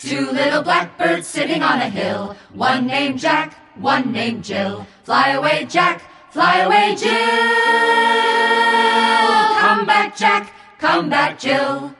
Two little blackbirds sitting on a hill, one named Jack, one named Jill. Fly away, Jack, fly away, Jill. Come back, Jack, come back, Jill.